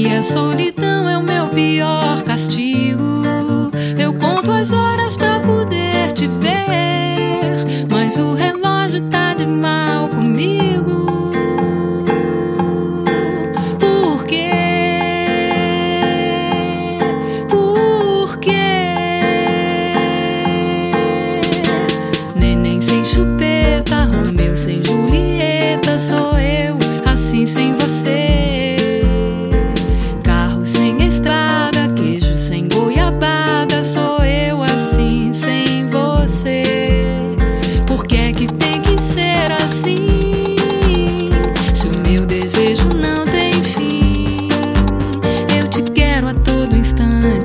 e a solidão é o meu pior castigo. Eu conto as horas pra poder te ver, mas o relógio tá de mal comigo. Por quê? Por quê? Neném sem chupeta, Romeu sem Julieta, não tem fim, eu te quero a todo instante,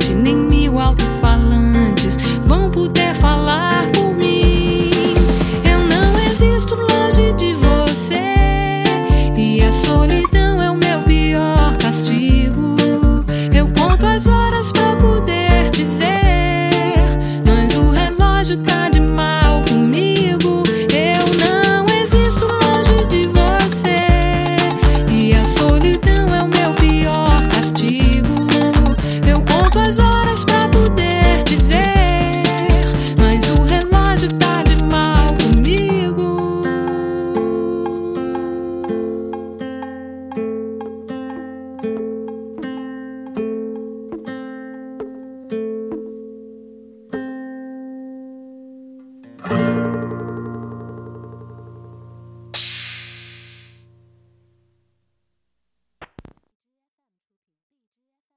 Eu conto as horas